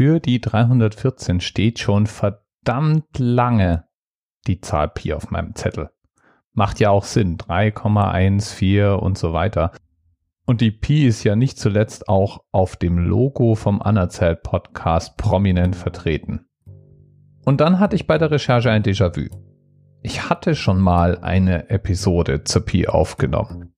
für die 314 steht schon verdammt lange die Zahl Pi auf meinem Zettel. Macht ja auch Sinn, 3,14 und so weiter. Und die Pi ist ja nicht zuletzt auch auf dem Logo vom Anerzählt Podcast prominent vertreten. Und dann hatte ich bei der Recherche ein Déjà-vu. Ich hatte schon mal eine Episode zur Pi aufgenommen.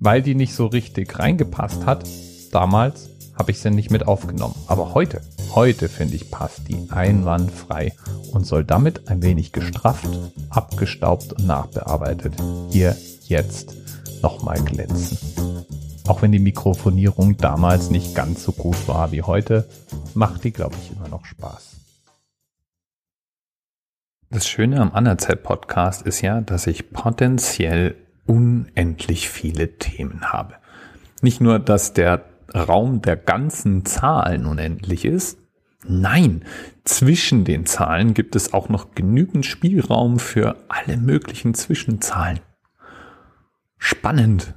Weil die nicht so richtig reingepasst hat, damals habe ich sie nicht mit aufgenommen. Aber heute, heute finde ich, passt die einwandfrei und soll damit ein wenig gestrafft, abgestaubt und nachbearbeitet hier jetzt nochmal glänzen. Auch wenn die Mikrofonierung damals nicht ganz so gut war wie heute, macht die, glaube ich, immer noch Spaß. Das Schöne am Anerzählt-Podcast ist ja, dass ich potenziell unendlich viele Themen habe. Nicht nur, dass der Raum der ganzen Zahlen unendlich ist. Nein, zwischen den Zahlen gibt es auch noch genügend Spielraum für alle möglichen Zwischenzahlen. Spannend.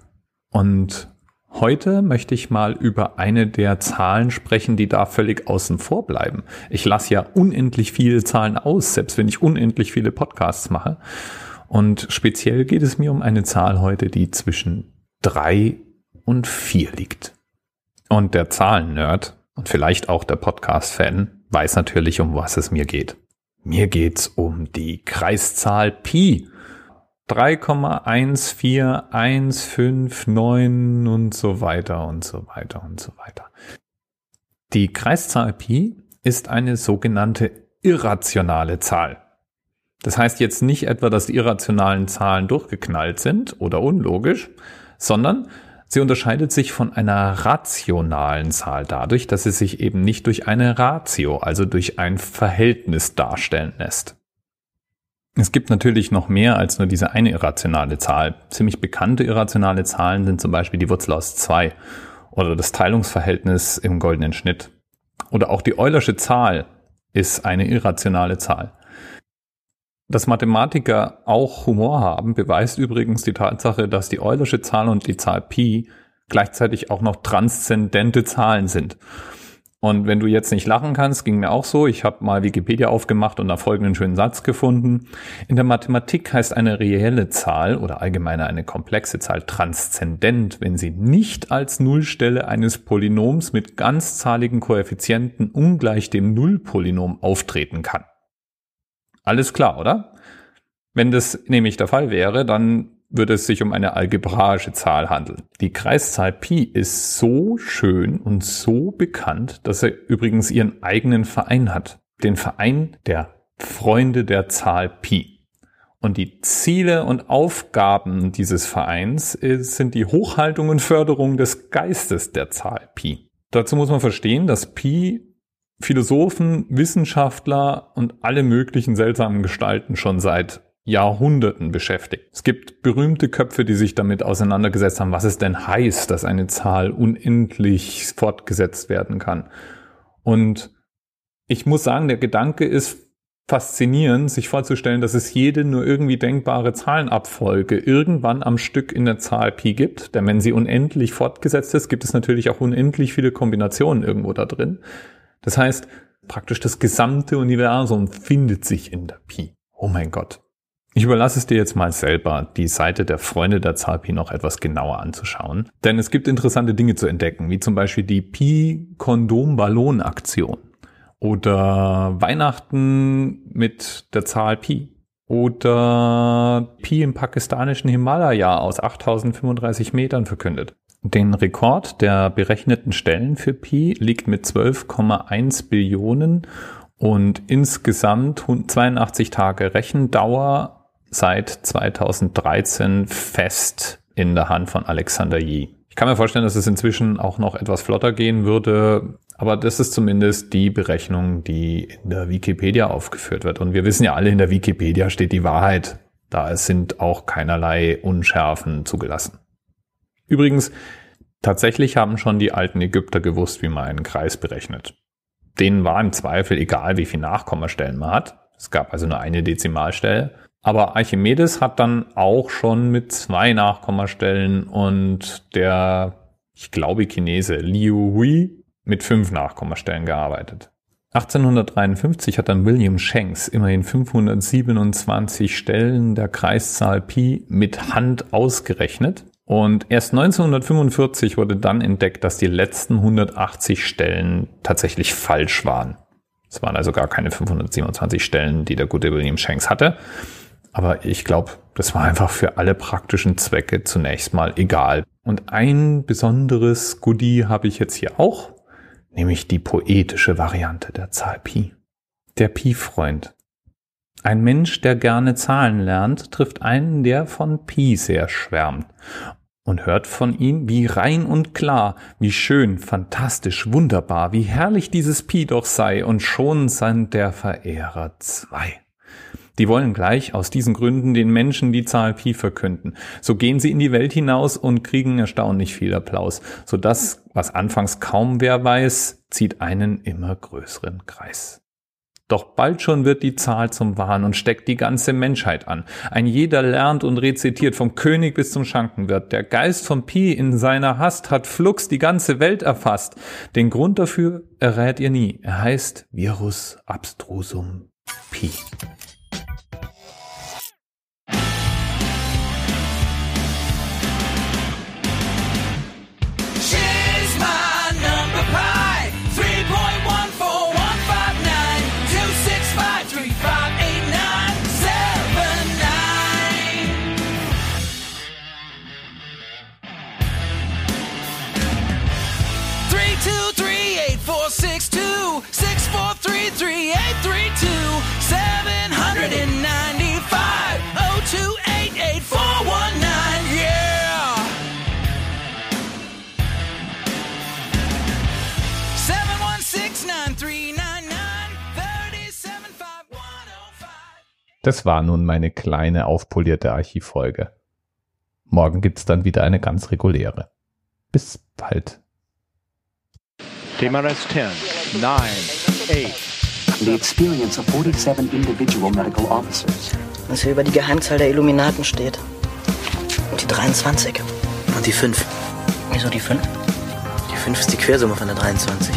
Und heute möchte ich mal über eine der Zahlen sprechen, die da völlig außen vor bleiben. Ich lasse ja unendlich viele Zahlen aus, selbst wenn ich unendlich viele Podcasts mache. Und speziell geht es mir um eine Zahl heute, die zwischen drei und vier liegt. Und der Zahlen-Nerd und vielleicht auch der Podcast-Fan weiß natürlich, um was es mir geht. Mir geht's um die Kreiszahl Pi. 3,14159 und so weiter und so weiter und so weiter. Die Kreiszahl Pi ist eine sogenannte irrationale Zahl. Das heißt jetzt nicht etwa, dass die irrationalen Zahlen durchgeknallt sind oder unlogisch, sondern Sie unterscheidet sich von einer rationalen Zahl dadurch, dass sie sich eben nicht durch eine Ratio, also durch ein Verhältnis darstellen lässt. Es gibt natürlich noch mehr als nur diese eine irrationale Zahl. Ziemlich bekannte irrationale Zahlen sind zum Beispiel die Wurzel aus zwei oder das Teilungsverhältnis im goldenen Schnitt. Oder auch die Eulersche Zahl ist eine irrationale Zahl. Dass Mathematiker auch Humor haben, beweist übrigens die Tatsache, dass die Eulersche Zahl und die Zahl Pi gleichzeitig auch noch transzendente Zahlen sind. Und wenn du jetzt nicht lachen kannst, ging mir auch so. Ich habe mal Wikipedia aufgemacht und da folgenden schönen Satz gefunden. In der Mathematik heißt eine reelle Zahl oder allgemeiner eine komplexe Zahl transzendent, wenn sie nicht als Nullstelle eines Polynoms mit ganzzahligen Koeffizienten ungleich dem Nullpolynom auftreten kann. Alles klar, oder? Wenn das nämlich der Fall wäre, dann würde es sich um eine algebraische Zahl handeln. Die Kreiszahl Pi ist so schön und so bekannt, dass er übrigens ihren eigenen Verein hat. Den Verein der Freunde der Zahl Pi. Und die Ziele und Aufgaben dieses Vereins sind die Hochhaltung und Förderung des Geistes der Zahl Pi. Dazu muss man verstehen, dass Pi Philosophen, Wissenschaftler und alle möglichen seltsamen Gestalten schon seit Jahrhunderten beschäftigt. Es gibt berühmte Köpfe, die sich damit auseinandergesetzt haben, was es denn heißt, dass eine Zahl unendlich fortgesetzt werden kann. Und ich muss sagen, der Gedanke ist faszinierend, sich vorzustellen, dass es jede nur irgendwie denkbare Zahlenabfolge irgendwann am Stück in der Zahl Pi gibt. Denn wenn sie unendlich fortgesetzt ist, gibt es natürlich auch unendlich viele Kombinationen irgendwo da drin. Das heißt, praktisch das gesamte Universum findet sich in der Pi. Oh mein Gott. Ich überlasse es dir jetzt mal selber, die Seite der Freunde der Zahl Pi noch etwas genauer anzuschauen. Denn es gibt interessante Dinge zu entdecken, wie zum Beispiel die Pi-Kondom-Ballon-Aktion oder Weihnachten mit der Zahl Pi oder Pi im pakistanischen Himalaya aus 8035 Metern verkündet. Den Rekord der berechneten Stellen für Pi liegt mit 12,1 Billionen und insgesamt 82 Tage Rechendauer seit 2013 fest in der Hand von Alexander Yi. Ich kann mir vorstellen, dass es inzwischen auch noch etwas flotter gehen würde, aber das ist zumindest die Berechnung, die in der Wikipedia aufgeführt wird. Und wir wissen ja alle, in der Wikipedia steht die Wahrheit. Da sind auch keinerlei Unschärfen zugelassen. Übrigens, tatsächlich haben schon die alten Ägypter gewusst, wie man einen Kreis berechnet. Denen war im Zweifel egal, wie viel Nachkommastellen man hat. Es gab also nur eine Dezimalstelle. Aber Archimedes hat dann auch schon mit zwei Nachkommastellen und der, ich glaube, Chinese Liu Hui mit fünf Nachkommastellen gearbeitet. 1853 hat dann William Shanks immerhin 527 Stellen der Kreiszahl Pi mit Hand ausgerechnet. Und erst 1945 wurde dann entdeckt, dass die letzten 180 Stellen tatsächlich falsch waren. Es waren also gar keine 527 Stellen, die der gute William Shanks hatte. Aber ich glaube, das war einfach für alle praktischen Zwecke zunächst mal egal. Und ein besonderes Goodie habe ich jetzt hier auch, nämlich die poetische Variante der Zahl Pi. Der Pi-Freund. Ein Mensch, der gerne Zahlen lernt, trifft einen, der von Pi sehr schwärmt und hört von ihm, wie rein und klar, wie schön, fantastisch, wunderbar, wie herrlich dieses Pi doch sei, und schon sind der Verehrer zwei. Die wollen gleich aus diesen Gründen den Menschen die Zahl Pi verkünden. So gehen sie in die Welt hinaus und kriegen erstaunlich viel Applaus, so dass, was anfangs kaum wer weiß, zieht einen immer größeren Kreis. Doch bald schon wird die Zahl zum Wahn und steckt die ganze Menschheit an. Ein jeder lernt und rezitiert vom König bis zum Schankenwirt. Der Geist von Pi in seiner Hast hat flugs die ganze Welt erfasst. Den Grund dafür errät ihr nie. Er heißt Virus abstrusum Pi. Das war nun meine kleine aufpolierte Archivfolge. Morgen gibt's dann wieder eine ganz reguläre. Bis bald. TMRS 10, 9, 8. The experience of 47 individual medical officers. Was hier über die Geheimzahl der Illuminaten steht. Und die 23. Und die 5. Wieso die 5? Die 5 ist die Quersumme von der 23.